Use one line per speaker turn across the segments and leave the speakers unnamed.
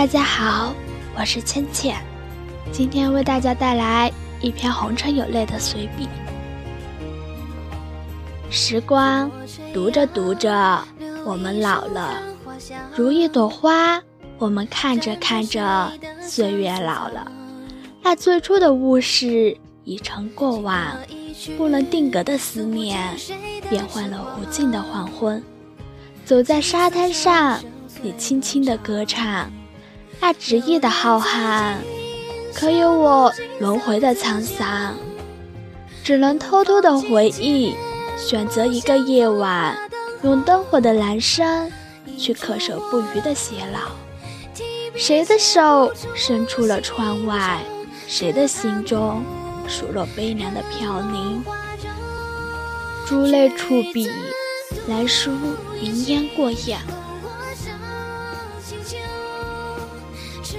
大家好，我是芊芊，今天为大家带来一篇红尘有泪的随笔。时光读着读着，我们老了，如一朵花；我们看着看着，岁月老了。那最初的物事已成过往，不能定格的思念，变换了无尽的黄昏。走在沙滩上，你轻轻的歌唱。那执意的浩瀚，可有我轮回的沧桑？只能偷偷的回忆，选择一个夜晚，用灯火的阑珊，去恪守不渝的偕老。谁的手伸出了窗外？谁的心中数落悲凉的飘零？珠泪触笔，来书云烟过眼。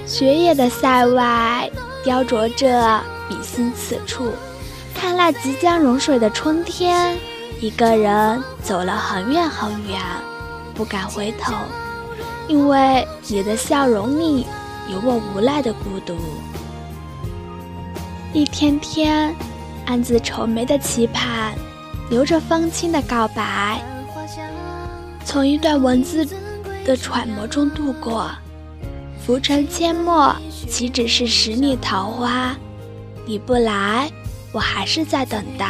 雪野的塞外，雕琢着笔心此处。看那即将融水的春天，一个人走了很远很远，不敢回头，因为你的笑容里有我无奈的孤独。一天天暗自愁眉的期盼，留着风轻的告白，从一段文字的揣摩中度过。浮沉阡陌，岂只是十里桃花？你不来，我还是在等待。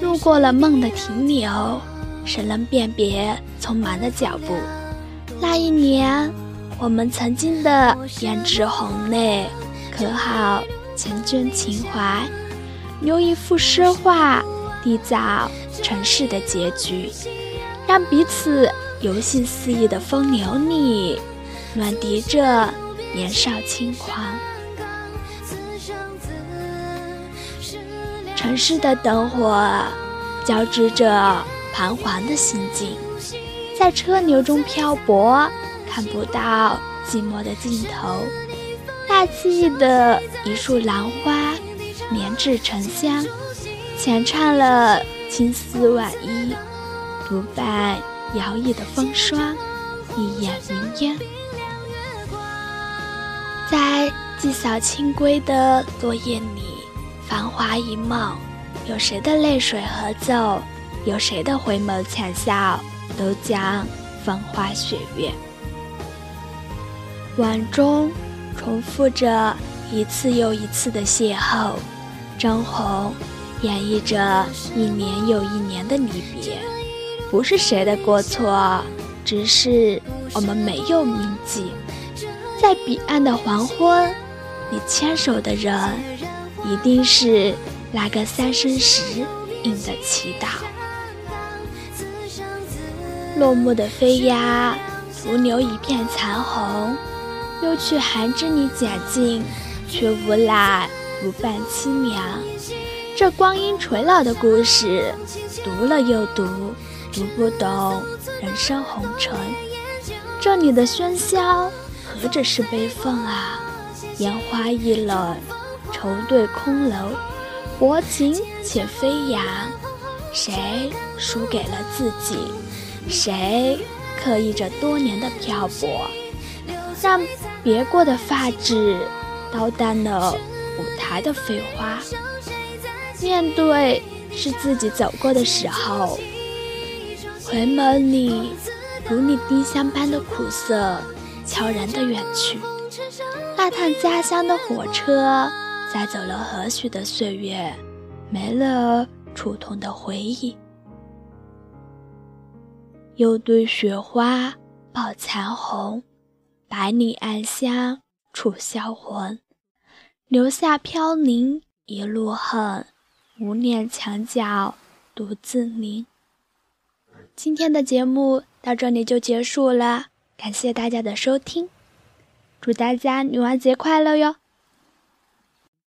路过了梦的停留，谁能辨别匆忙的脚步？那一年，我们曾经的胭脂红泪，可好缱绻情怀？留一幅诗画，缔造尘世的结局，让彼此游戏肆意的风流里。暖笛着年少轻狂，城市的灯火交织着彷徨的心境，在车流中漂泊，看不到寂寞的尽头。大气的一束兰花，绵至沉香，浅唱了青丝晚衣，独伴摇曳的风霜，一眼云烟。在祭扫清规的落叶里，繁华一梦，有谁的泪水合奏，有谁的回眸浅笑，都将风花雪月。碗中重复着一次又一次的邂逅，张红演绎着一年又一年的离别。不是谁的过错，只是我们没有铭记。在彼岸的黄昏，你牵手的人，一定是那个三生石印的祈祷。落幕的飞鸦，徒留一片残红，又去寒枝里捡尽，却无奈不伴凄凉。这光阴垂老的故事，读了又读，读不懂人生红尘。这里的喧嚣。何止是悲愤啊！烟花易冷，愁对空楼，薄情且飞扬。谁输给了自己？谁刻意着多年的漂泊，让别过的发质倒淡了舞台的飞花？面对是自己走过的时候，回眸里如你丁香般的苦涩。悄然的远去，那趟家乡的火车，载走了何许的岁月，没了触痛的回忆。又对雪花抱残红，百里暗香触销魂。留下飘零一路恨，无念墙角独自凝。今天的节目到这里就结束了。感谢大家的收听，祝大家女王节快乐哟！